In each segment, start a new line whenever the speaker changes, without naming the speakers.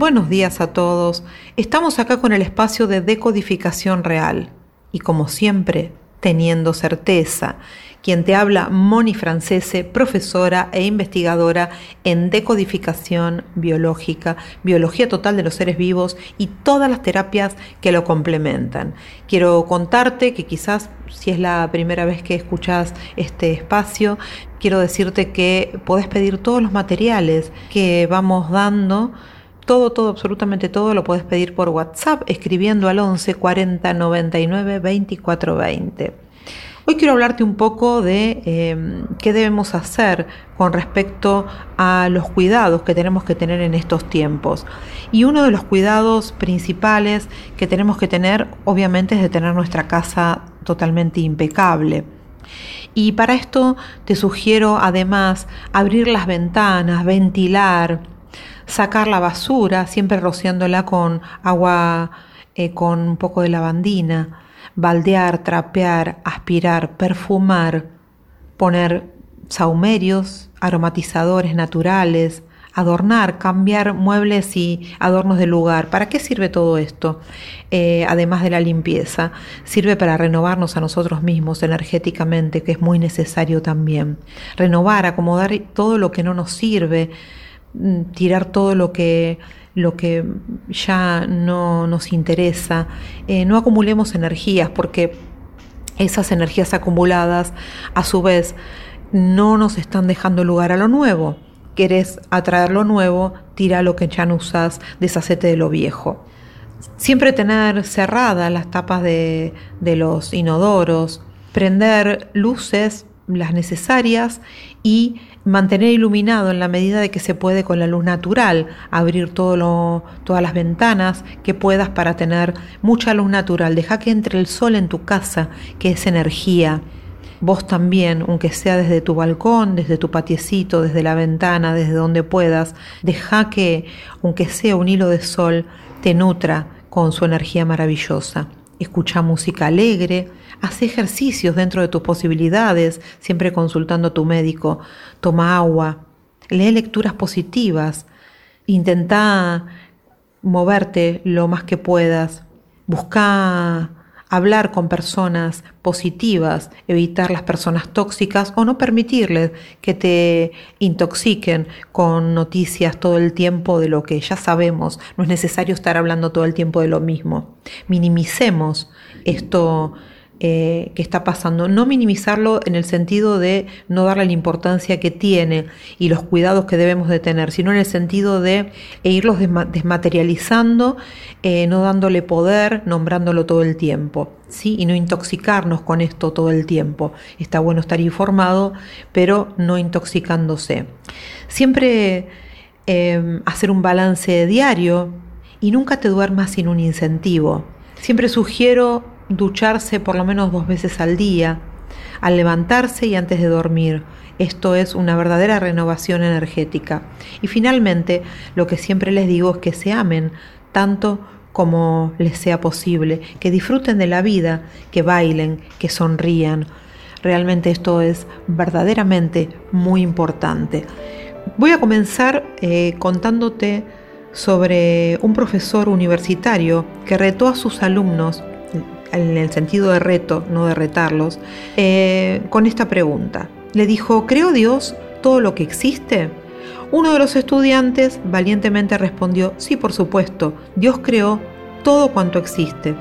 buenos días a todos. Estamos acá con el espacio de decodificación real y como siempre, teniendo certeza. Quien te habla, Moni Francese, profesora e investigadora en decodificación biológica, biología total de los seres vivos y todas las terapias que lo complementan. Quiero contarte que quizás si es la primera vez que escuchas este espacio, quiero decirte que podés pedir todos los materiales que vamos dando todo, todo, absolutamente todo lo puedes pedir por WhatsApp escribiendo al 11 40 99 24 20. Hoy quiero hablarte un poco de em, qué debemos hacer con respecto a los cuidados que tenemos que tener en estos tiempos. Y uno de los cuidados principales que tenemos que tener, obviamente, es de tener nuestra casa totalmente impecable. Y para esto te sugiero además abrir las ventanas, ventilar, sacar la basura, siempre rociándola con agua eh, con un poco de lavandina, baldear, trapear, aspirar, perfumar, poner saumerios, aromatizadores naturales, adornar, cambiar muebles y adornos del lugar. ¿Para qué sirve todo esto? Eh, además de la limpieza, sirve para renovarnos a nosotros mismos energéticamente, que es muy necesario también. Renovar, acomodar todo lo que no nos sirve, tirar todo lo que, lo que ya no nos interesa, eh, no acumulemos energías porque esas energías acumuladas a su vez no nos están dejando lugar a lo nuevo. Querés atraer lo nuevo, tira lo que ya no usas, deshacete de lo viejo. Siempre tener cerradas las tapas de, de los inodoros, prender luces, las necesarias y mantener iluminado en la medida de que se puede con la luz natural, abrir todo todas las ventanas que puedas para tener mucha luz natural. Deja que entre el sol en tu casa, que es energía. Vos también, aunque sea desde tu balcón, desde tu patiecito, desde la ventana, desde donde puedas, deja que, aunque sea un hilo de sol, te nutra con su energía maravillosa. Escucha música alegre, haz ejercicios dentro de tus posibilidades, siempre consultando a tu médico, toma agua, lee lecturas positivas, intenta moverte lo más que puedas, busca hablar con personas positivas, evitar las personas tóxicas o no permitirles que te intoxiquen con noticias todo el tiempo de lo que ya sabemos. No es necesario estar hablando todo el tiempo de lo mismo. Minimicemos esto eh, que está pasando. No minimizarlo en el sentido de no darle la importancia que tiene y los cuidados que debemos de tener, sino en el sentido de irlos desmaterializando, eh, no dándole poder, nombrándolo todo el tiempo. ¿sí? Y no intoxicarnos con esto todo el tiempo. Está bueno estar informado, pero no intoxicándose. Siempre em, hacer un balance diario y nunca te duermas sin un incentivo. Siempre sugiero ducharse por lo menos dos veces al día, al levantarse y antes de dormir. Esto es una verdadera renovación energética. Y finalmente, lo que siempre les digo es que se amen tanto como les sea posible, que disfruten de la vida, que bailen, que sonrían. Realmente esto es verdaderamente muy importante. Voy a comenzar eh, contándote sobre un profesor universitario que retó a sus alumnos en el sentido de reto, no de retarlos, eh, con esta pregunta. Le dijo, ¿creo Dios todo lo que existe? Uno de los estudiantes valientemente respondió, sí, por supuesto, Dios creó todo cuanto existe.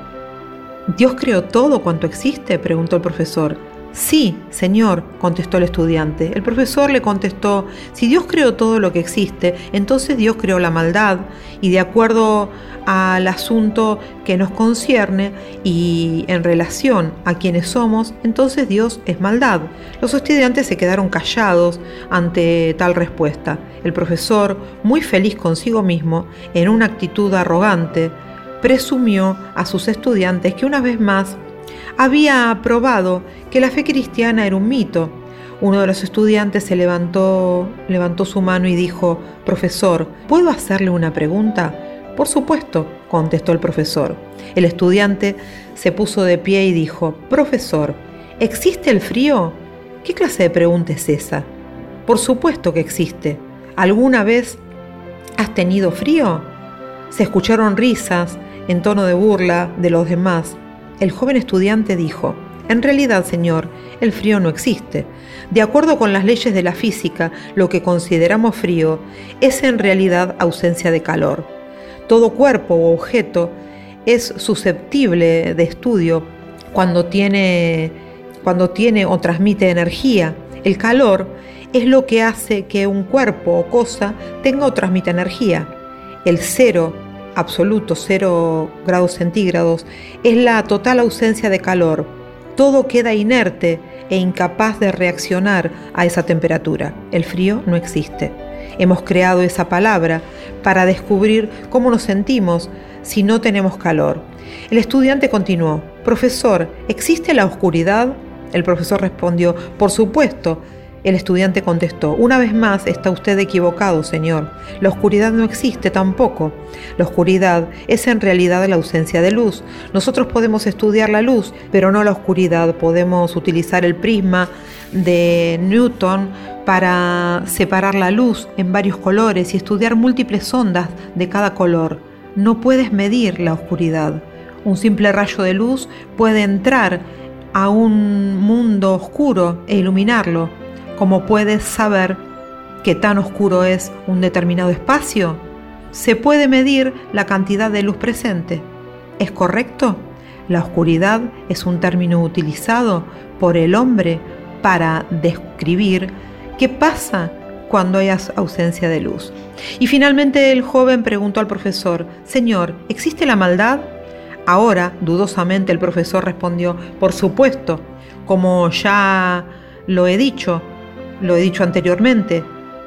¿Dios creó todo cuanto existe? preguntó el profesor. Sí, señor, contestó el estudiante. El profesor le contestó, si Dios creó todo lo que existe, entonces Dios creó la maldad y de acuerdo al asunto que nos concierne y en relación a quienes somos, entonces Dios es maldad. Los estudiantes se quedaron callados ante tal respuesta. El profesor, muy feliz consigo mismo, en una actitud arrogante, presumió a sus estudiantes que una vez más había probado que la fe cristiana era un mito. Uno de los estudiantes se levantó, levantó su mano y dijo, Profesor, ¿puedo hacerle una pregunta? Por supuesto, contestó el profesor. El estudiante se puso de pie y dijo, Profesor, ¿existe el frío? ¿Qué clase de pregunta es esa? Por supuesto que existe. ¿Alguna vez has tenido frío? Se escucharon risas en tono de burla de los demás. El joven estudiante dijo, en realidad, señor, el frío no existe. De acuerdo con las leyes de la física, lo que consideramos frío es en realidad ausencia de calor. Todo cuerpo o objeto es susceptible de estudio cuando tiene, cuando tiene o transmite energía. El calor es lo que hace que un cuerpo o cosa tenga o transmita energía. El cero absoluto, cero grados centígrados, es la total ausencia de calor. Todo queda inerte e incapaz de reaccionar a esa temperatura. El frío no existe. Hemos creado esa palabra para descubrir cómo nos sentimos si no tenemos calor. El estudiante continuó, Profesor, ¿existe la oscuridad? El profesor respondió, Por supuesto, el estudiante contestó, Una vez más está usted equivocado, señor. La oscuridad no existe tampoco. La oscuridad es en realidad la ausencia de luz. Nosotros podemos estudiar la luz, pero no la oscuridad. Podemos utilizar el prisma de Newton para separar la luz en varios colores y estudiar múltiples ondas de cada color. No puedes medir la oscuridad. Un simple rayo de luz puede entrar a un mundo oscuro e iluminarlo ¿Cómo puedes saber qué tan oscuro es un determinado espacio? Se puede medir la cantidad de luz presente. ¿Es correcto? La oscuridad es un término utilizado por el hombre para describir qué pasa cuando hay ausencia de luz. Y finalmente el joven preguntó al profesor, Señor, ¿existe la maldad? Ahora, dudosamente, el profesor respondió, por supuesto, como ya lo he dicho, lo he dicho anteriormente,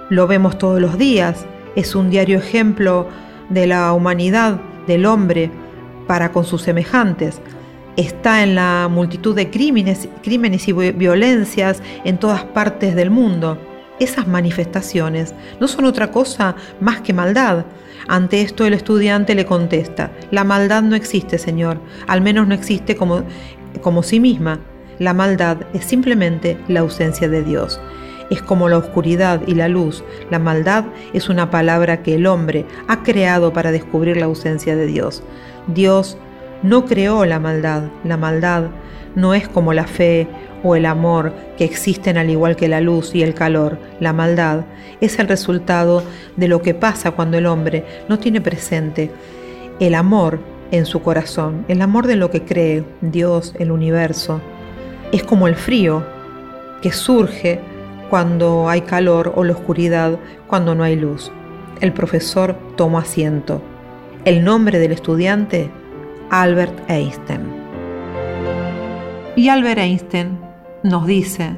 lo vemos todos los días, es un diario ejemplo de la humanidad, del hombre, para con sus semejantes. Está en la multitud de crímenes, crímenes y violencias en todas partes del mundo. Esas manifestaciones no son otra cosa más que maldad. Ante esto el estudiante le contesta, la maldad no existe, Señor, al menos no existe como, como sí misma. La maldad es simplemente la ausencia de Dios es como la oscuridad y la luz. La maldad es una palabra que el hombre ha creado para descubrir la ausencia de Dios. Dios no creó la maldad. La maldad no es como la fe o el amor que existen al igual que la luz y el calor. La maldad es el resultado de lo que pasa cuando el hombre no tiene presente el amor en su corazón, el amor de lo que cree Dios, el universo. Es como el frío que surge cuando hay calor o la oscuridad cuando no hay luz. El profesor tomó asiento. El nombre del estudiante, Albert Einstein. Y Albert Einstein nos dice,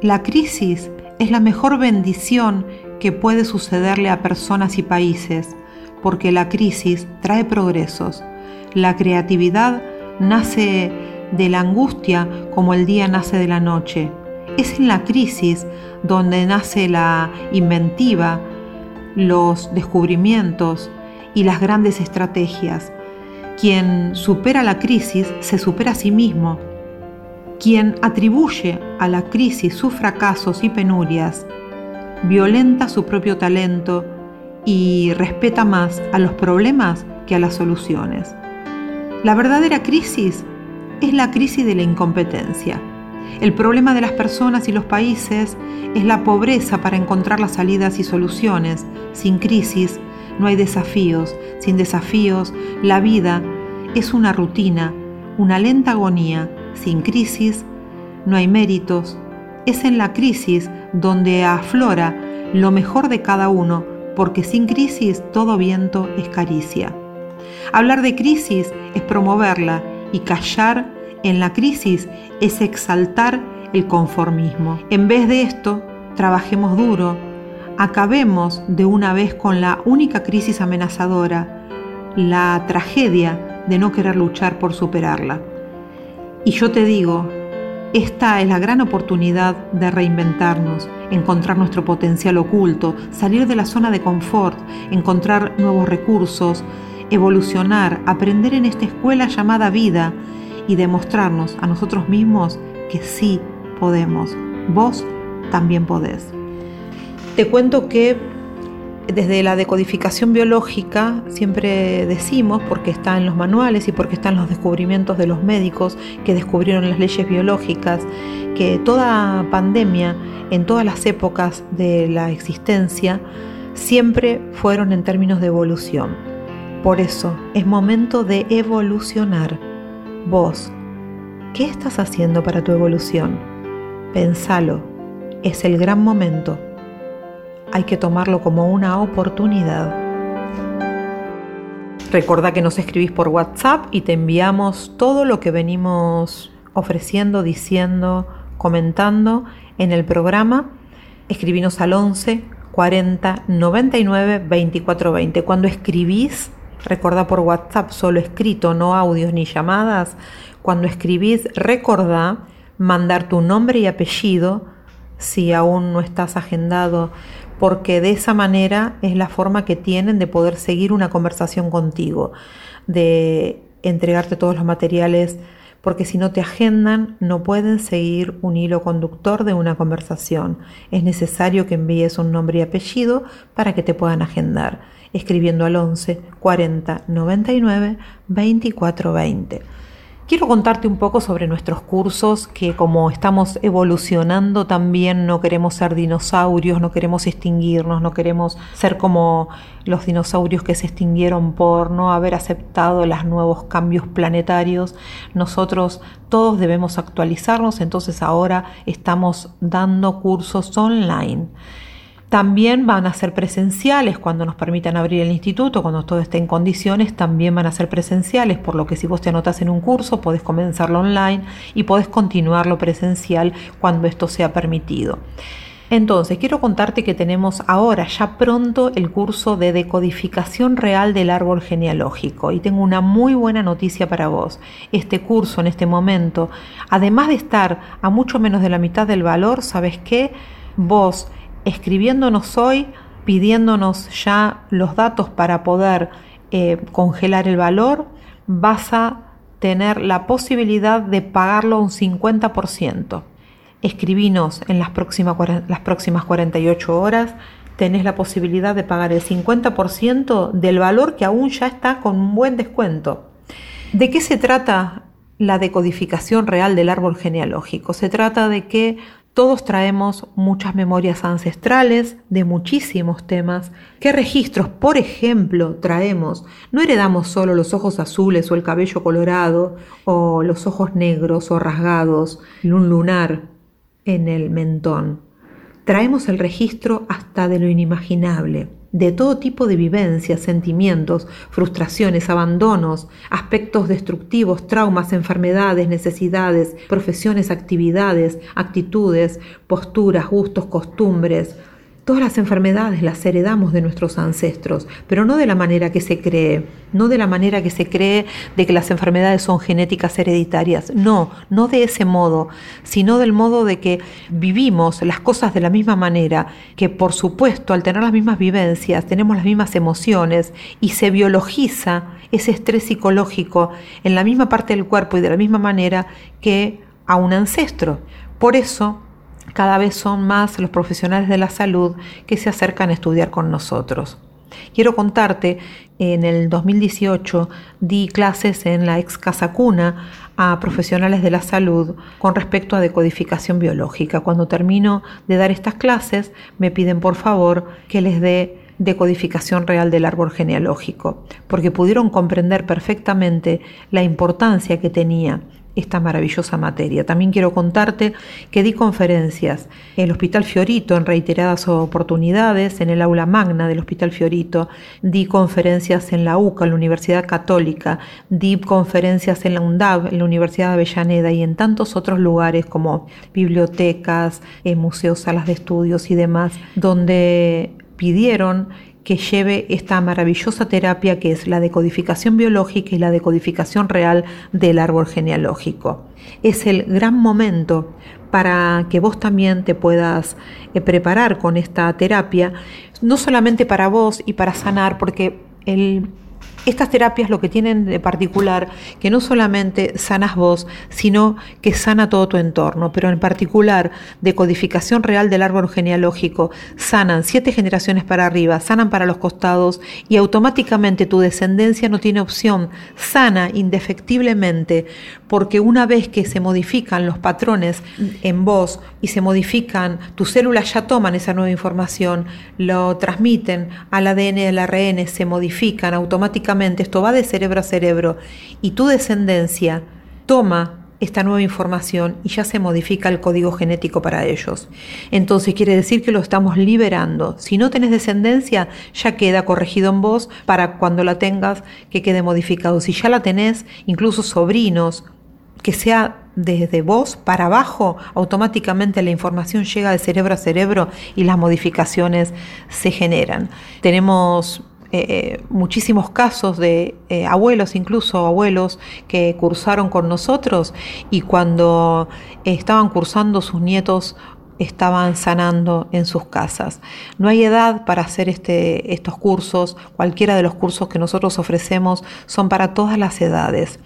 la crisis es la mejor bendición que puede sucederle a personas y países, porque la crisis trae progresos. La creatividad nace de la angustia como el día nace de la noche. Es en la crisis donde nace la inventiva, los descubrimientos y las grandes estrategias. Quien supera la crisis se supera a sí mismo. Quien atribuye a la crisis sus fracasos y penurias, violenta su propio talento y respeta más a los problemas que a las soluciones. La verdadera crisis es la crisis de la incompetencia. El problema de las personas y los países es la pobreza para encontrar las salidas y soluciones. Sin crisis no hay desafíos. Sin desafíos, la vida es una rutina, una lenta agonía. Sin crisis no hay méritos. Es en la crisis donde aflora lo mejor de cada uno, porque sin crisis todo viento es caricia. Hablar de crisis es promoverla y callar en la crisis es exaltar el conformismo. En vez de esto, trabajemos duro, acabemos de una vez con la única crisis amenazadora, la tragedia de no querer luchar por superarla. Y yo te digo, esta es la gran oportunidad de reinventarnos, encontrar nuestro potencial oculto, salir de la zona de confort, encontrar nuevos recursos, evolucionar, aprender en esta escuela llamada vida y demostrarnos a nosotros mismos que sí podemos. Vos también podés. Te cuento que desde la decodificación biológica siempre decimos, porque está en los manuales y porque están los descubrimientos de los médicos que descubrieron las leyes biológicas, que toda pandemia en todas las épocas de la existencia siempre fueron en términos de evolución. Por eso es momento de evolucionar. Vos, ¿qué estás haciendo para tu evolución? Pensalo, es el gran momento hay que tomarlo como una oportunidad. Recordá que nos escribís por WhatsApp y te enviamos todo lo que venimos ofreciendo, diciendo, comentando en el programa. Escribinos al 11 40 99 24 20. Cuando escribís, recordá por WhatsApp, solo escrito, no audios ni llamadas. Cuando escribís, recordá mandar tu nombre y apellido si aún no estás agendado porque de esa manera es la forma que tienen de poder seguir una conversación contigo, de entregarte todos los materiales, porque si no te agendan no pueden seguir un hilo conductor de una conversación. Es necesario que envíes un nombre y apellido para que te puedan agendar, escribiendo al 11 40 99 24 20. Quiero contarte un poco sobre nuestros cursos, que como estamos evolucionando también no queremos ser dinosaurios, no queremos extinguirnos, no queremos ser como los dinosaurios que se extinguieron por no haber aceptado los nuevos cambios planetarios. Nosotros todos debemos actualizarnos, entonces ahora estamos dando cursos online. También van a ser presenciales cuando nos permitan abrir el instituto, cuando todo esté en condiciones, también van a ser presenciales, por lo que si vos te anotas en un curso, podés comenzarlo online y podés continuarlo presencial cuando esto sea permitido. Entonces, quiero contarte que tenemos ahora, ya pronto, el curso de decodificación real del árbol genealógico. Y tengo una muy buena noticia para vos. Este curso en este momento, además de estar a mucho menos de la mitad del valor, ¿sabes qué? Vos escribiéndonos hoy, pidiéndonos ya los datos para poder eh, congelar el valor, vas a tener la posibilidad de pagarlo un 50%. Escribinos en las próximas, las próximas 48 horas, tenés la posibilidad de pagar el 50% del valor que aún ya está con un buen descuento. ¿De qué se trata la decodificación real del árbol genealógico? Se trata de que todos traemos muchas memorias ancestrales de muchísimos temas. ¿Qué registros, por ejemplo, traemos? No heredamos solo los ojos azules o el cabello colorado o los ojos negros o rasgados, un lunar en el mentón. Traemos el registro hasta de lo inimaginable de todo tipo de vivencias, sentimientos, frustraciones, abandonos, aspectos destructivos, traumas, enfermedades, necesidades, profesiones, actividades, actitudes, posturas, gustos, costumbres, Todas las enfermedades las heredamos de nuestros ancestros, pero no de la manera que se cree, no de la manera que se cree de que las enfermedades son genéticas hereditarias, no, no de ese modo, sino del modo de que vivimos las cosas de la misma manera, que por supuesto al tener las mismas vivencias tenemos las mismas emociones y se biologiza ese estrés psicológico en la misma parte del cuerpo y de la misma manera que a un ancestro. Por eso cada vez son más los profesionales de la salud que se acercan a estudiar con nosotros. Quiero contarte, en el 2018 di clases en la ex Casa Cuna a profesionales de la salud con respecto a decodificación biológica. Cuando termino de dar estas clases, me piden por favor que les dé decodificación real del árbol genealógico, porque pudieron comprender perfectamente la importancia que tenía esta maravillosa materia. También quiero contarte que di conferencias en el Hospital Fiorito en reiteradas oportunidades, en el aula magna del Hospital Fiorito, di conferencias en la UCA, en la Universidad Católica, di conferencias en la UNDAV, en la Universidad de Avellaneda y en tantos otros lugares como bibliotecas, eh, museos, salas de estudios y demás, donde pidieron que lleve esta maravillosa terapia que es la decodificación biológica y la decodificación real del árbol genealógico. Es el gran momento para que vos también te puedas eh, preparar con esta terapia, no solamente para vos y para sanar, porque el estas terapias lo que tienen de particular, que no solamente sanas vos, sino que sana todo tu entorno, pero en particular de codificación real del árbol genealógico, sanan siete generaciones para arriba, sanan para los costados y automáticamente tu descendencia no tiene opción, sana indefectiblemente, porque una vez que se modifican los patrones en vos y se modifican, tus células ya toman esa nueva información, lo transmiten al ADN al ARN, se modifican automáticamente esto va de cerebro a cerebro y tu descendencia toma esta nueva información y ya se modifica el código genético para ellos. Entonces quiere decir que lo estamos liberando. Si no tenés descendencia, ya queda corregido en vos para cuando la tengas que quede modificado. Si ya la tenés, incluso sobrinos, que sea desde vos para abajo, automáticamente la información llega de cerebro a cerebro y las modificaciones se generan. Tenemos eh, muchísimos casos de eh, abuelos, incluso abuelos, que cursaron con nosotros y cuando estaban cursando sus nietos estaban sanando en sus casas. No hay edad para hacer este, estos cursos, cualquiera de los cursos que nosotros ofrecemos son para todas las edades.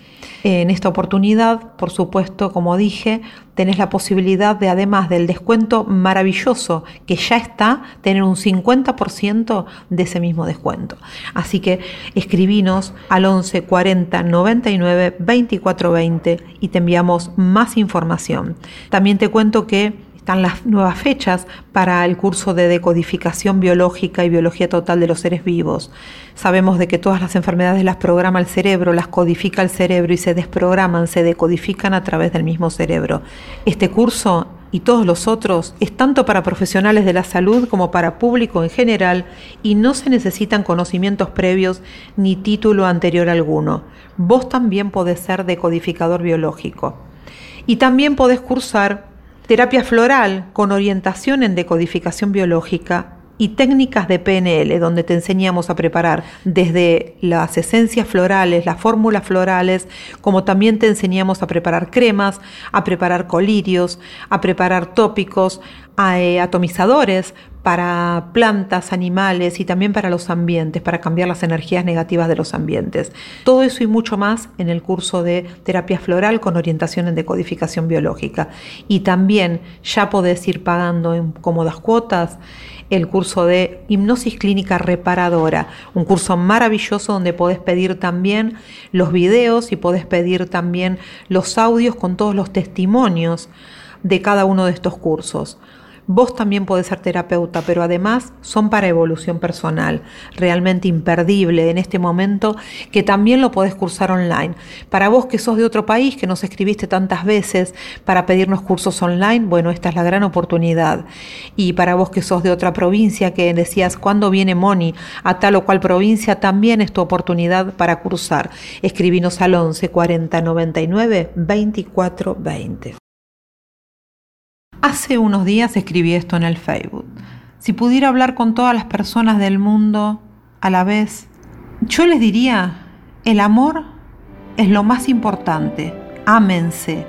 En esta oportunidad, por supuesto, como dije, tenés la posibilidad de, además del descuento maravilloso que ya está, tener un 50% de ese mismo descuento. Así que escribinos al 11 40 99 24 20 y te enviamos más información. También te cuento que están las nuevas fechas para el curso de decodificación biológica y biología total de los seres vivos. Sabemos de que todas las enfermedades las programa el cerebro, las codifica el cerebro y se desprograman, se decodifican a través del mismo cerebro. Este curso y todos los otros es tanto para profesionales de la salud como para público en general y no se necesitan conocimientos previos ni título anterior alguno. Vos también podés ser decodificador biológico. Y también podés cursar terapia floral con orientación en decodificación biológica y técnicas de PNL, donde te enseñamos a preparar desde las esencias florales, las fórmulas florales, como también te enseñamos a preparar cremas, a preparar colirios, a preparar tópicos, atomizadores para plantas, animales y también para los ambientes, para cambiar las energías negativas de los ambientes. Todo eso y mucho más en el curso de terapia floral con orientación en decodificación biológica. Y también ya podés ir pagando en cómodas cuotas el curso de hipnosis clínica reparadora, un curso maravilloso donde podés pedir también los videos y podés pedir también los audios con todos los testimonios de cada uno de estos cursos. Vos también podés ser terapeuta, pero además son para evolución personal, realmente imperdible en este momento, que también lo podés cursar online. Para vos que sos de otro país, que nos escribiste tantas veces para pedirnos cursos online, bueno, esta es la gran oportunidad. Y para vos que sos de otra provincia, que decías, ¿cuándo viene Moni a tal o cual provincia? También es tu oportunidad para cursar. Escribinos al 11 40 99 24 20. Hace unos días escribí esto en el Facebook. Si pudiera hablar con todas las personas del mundo a la vez, yo les diría, el amor es lo más importante. Ámense.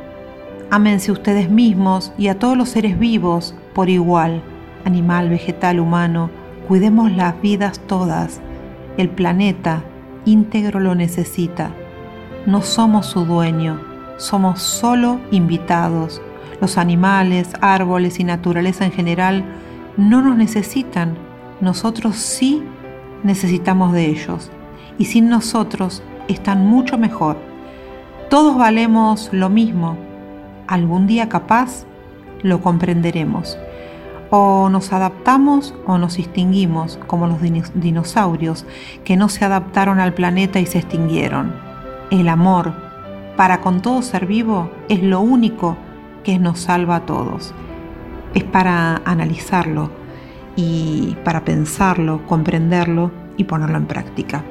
Ámense ustedes mismos y a todos los seres vivos por igual, animal, vegetal, humano. Cuidemos las vidas todas. El planeta íntegro lo necesita. No somos su dueño, somos solo invitados los animales, árboles y naturaleza en general no nos necesitan, nosotros sí necesitamos de ellos. Y sin nosotros están mucho mejor. Todos valemos lo mismo. Algún día capaz lo comprenderemos. O nos adaptamos o nos extinguimos, como los dinosaurios que no se adaptaron al planeta y se extinguieron. El amor, para con todo ser vivo, es lo único que nos salva a todos. Es para analizarlo y para pensarlo, comprenderlo y ponerlo en práctica.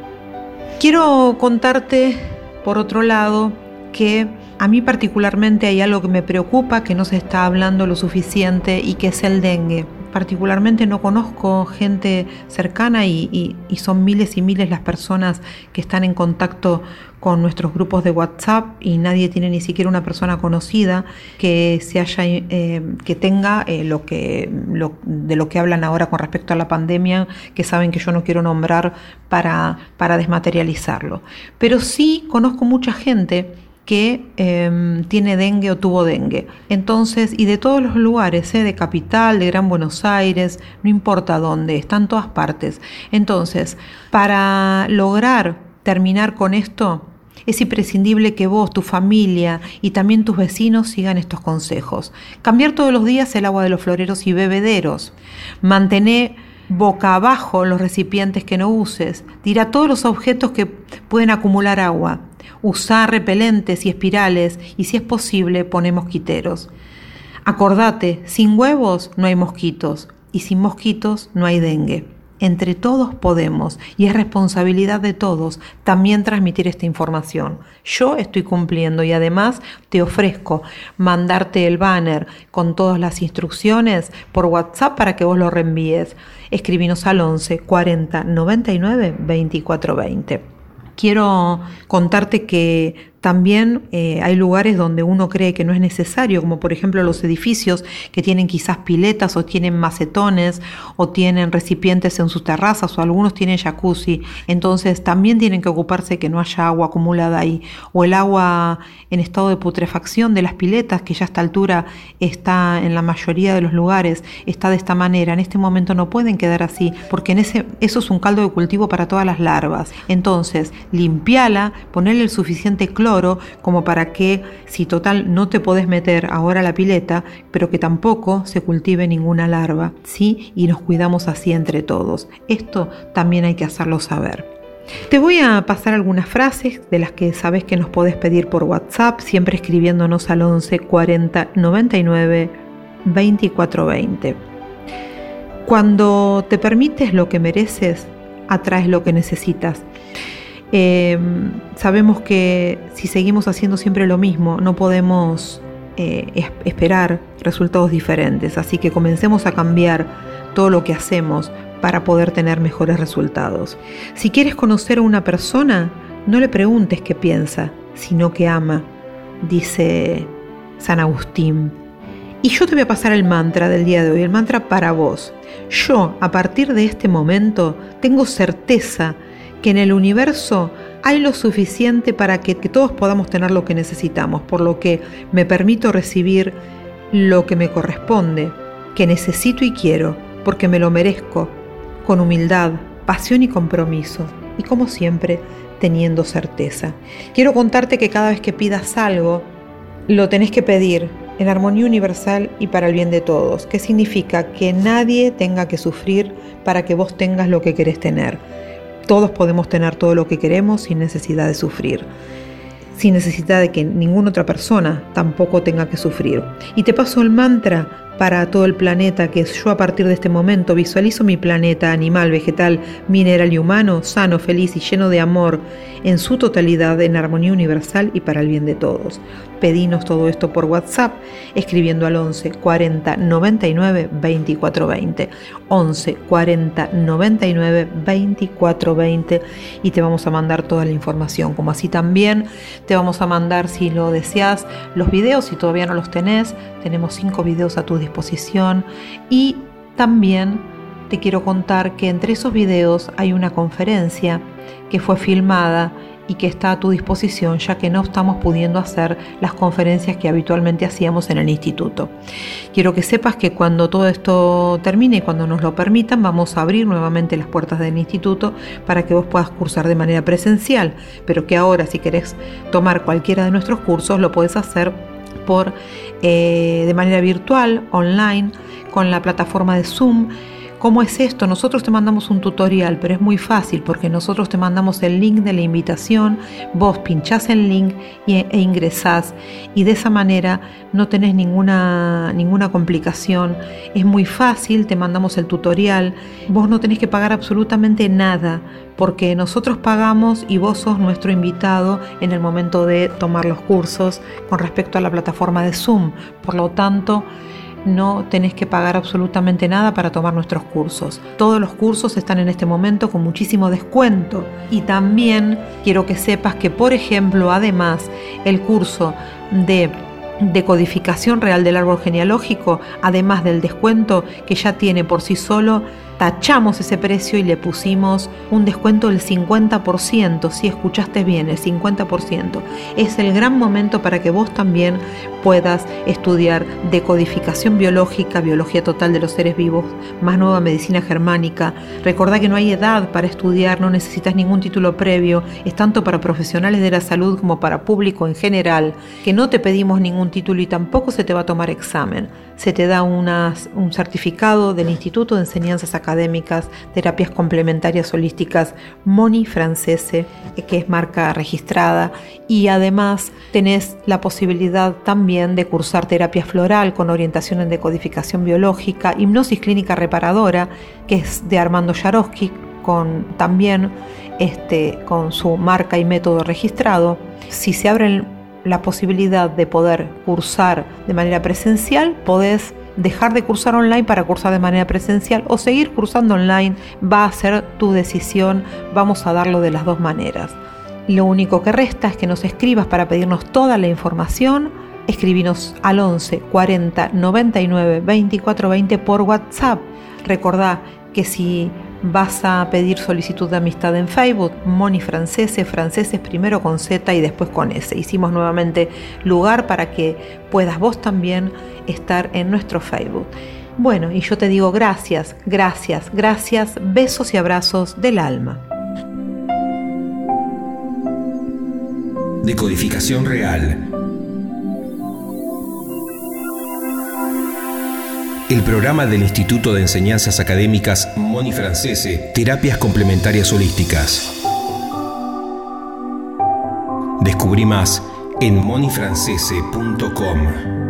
Quiero contarte, por otro lado, que a mí particularmente hay algo que me preocupa, que no se está hablando lo suficiente y que es el dengue. Particularmente no conozco gente cercana y, son miles y miles las personas que están en contacto con nuestros grupos de WhatsApp y nadie tiene ni siquiera una persona conocida que se haya eh, que tenga eh, lo que de lo que hablan ahora con respecto a la pandemia que saben que yo no quiero nombrar para para desmaterializarlo. Pero sí conozco mucha gente que em, tiene dengue o tuvo dengue. Entonces, y de todos los lugares, ¿eh? de Capital, de Gran Buenos Aires, no importa dónde, están todas partes. Entonces, para lograr terminar con esto, es imprescindible que vos, tu familia y también tus vecinos sigan estos consejos. Cambiar todos los días el agua de los floreros y bebederos. Mantener boca abajo los recipientes que no uses. Tira todos los objetos que pueden acumular agua. Usar repelentes y espirales y si es posible pone mosquiteros. Acordate, sin huevos no hay mosquitos y sin mosquitos no hay dengue. Entre todos podemos y es responsabilidad de todos también transmitir esta información. Yo estoy cumpliendo y además te ofrezco mandarte el banner con todas las instrucciones por WhatsApp para que vos lo reenvíes. Escribinos al 11 40 99 24 20 quiero contarte que también eh, hay lugares donde uno cree que no es necesario, como por ejemplo los edificios que tienen quizás piletas o tienen macetones o tienen recipientes en sus terrazas o algunos tienen jacuzzi. Entonces también tienen que ocuparse que no haya agua acumulada ahí. O el agua en estado de putrefacción de las piletas, que ya a esta altura está en la mayoría de los lugares, está de esta manera. En este momento no pueden quedar así, porque en ese, eso es un caldo de cultivo para todas las larvas. Entonces, limpiala, ponerle el suficiente cloro como para que si total no te podés meter ahora la pileta, pero que tampoco se cultive ninguna larva, ¿sí? Y nos cuidamos así entre todos. Esto también hay que hacerlo saber. Te voy a pasar algunas frases de las que sabes que nos podés pedir por WhatsApp, siempre escribiéndonos al 11 40 99 24 20. Cuando te permites lo que mereces, atraes lo que necesitas. Em, sabemos que si seguimos haciendo siempre lo mismo, no podemos eh, esperar resultados diferentes, así que comencemos a cambiar todo lo que hacemos para poder tener mejores resultados. Si quieres conocer a una persona, no le preguntes qué piensa, sino que ama, dice San Agustín. Y yo te voy a pasar el mantra del día de hoy, el mantra para vos. Yo, a partir de este momento, tengo certeza que en el universo hay lo suficiente para que, todos podamos tener lo que necesitamos, por lo que me permito recibir lo que me corresponde, que necesito y quiero, porque me lo merezco, con humildad, pasión y compromiso, y como siempre, teniendo certeza. Quiero contarte que cada vez que pidas algo, lo tenés que pedir en armonía universal y para el bien de todos, que significa que nadie tenga que sufrir para que vos tengas lo que querés tener todos podemos tener todo lo que queremos sin necesidad de sufrir, sin necesidad de que ninguna otra persona tampoco tenga que sufrir. Y te paso el mantra para todo el planeta, que yo a partir de este momento visualizo mi planeta animal, vegetal, mineral y humano, sano, feliz y lleno de amor, en su totalidad, en armonía universal y para el bien de todos. Pedinos todo esto por WhatsApp escribiendo al 11 40 99 24 20. 11 40 99 24 20 y te vamos a mandar toda la información. Como así también te vamos a mandar, si lo deseas, los videos. Si todavía no los tenés, tenemos cinco videos a tu disposición y también te quiero contar que entre esos videos hay una conferencia que fue filmada y que está a tu disposición ya que no estamos pudiendo hacer las conferencias que habitualmente hacíamos en el instituto. Quiero que sepas que cuando todo esto termine y cuando nos lo permitan vamos a abrir nuevamente las puertas del instituto para que vos puedas cursar de manera presencial, pero que ahora si querés tomar cualquiera de nuestros cursos lo puedes hacer eh, de manera virtual, online, con la plataforma de Zoom. ¿Cómo es esto? Nosotros te mandamos un tutorial, pero es muy fácil porque nosotros te mandamos el link de la invitación, vos pinchás el link e, ingresás y de esa manera no tenés ninguna, ninguna complicación. Es muy fácil, te mandamos el tutorial, vos no tenés que pagar absolutamente nada porque nosotros pagamos y vos sos nuestro invitado en el momento de tomar los cursos con respecto a la plataforma de Zoom. Por lo tanto, no tenés que pagar absolutamente nada para tomar nuestros cursos. Todos los cursos están en este momento con muchísimo descuento. Y también quiero que sepas que, por ejemplo, además, el curso de decodificación real del árbol genealógico, además del descuento que ya tiene por sí solo, tachamos ese precio y le pusimos un descuento del 50%, si escuchaste bien, el 50%. Es el gran momento para que vos también puedas estudiar decodificación biológica, biología total de los seres vivos, más nueva medicina germánica. Recordá que no hay edad para estudiar, no necesitas ningún título previo, es tanto para profesionales de la salud como para público en general, que no te pedimos ningún título y tampoco se te va a tomar examen. Se te da un certificado del Instituto de Enseñanzas Académicas académicas, terapias complementarias holísticas Moni Francese, que es marca registrada, y además tenés la posibilidad también de cursar terapia floral con orientación en decodificación biológica, hipnosis clínica reparadora, que es de Armando Yarosky, con también este, con su marca y método registrado. Si se abre la posibilidad de poder cursar de manera presencial, podés dejar de cursar online para cursar de manera presencial o seguir cursando online va a ser tu decisión, vamos a darlo de las dos maneras. Lo único que resta es que nos escribas para pedirnos toda la información, escribinos al 11 40 99 24 20 por WhatsApp. Recordá que si vas a pedir solicitud de amistad en Facebook, Moni Francese, franceses primero con Z y después con S. Hicimos nuevamente lugar para que puedas vos también estar en nuestro Facebook. Bueno, y yo te digo gracias, gracias, gracias, besos y abrazos del alma.
Decodificación real el programa del Instituto de Enseñanzas Académicas Moni Francese, Terapias Complementarias Holísticas. Descubrí más en monifrancese.com.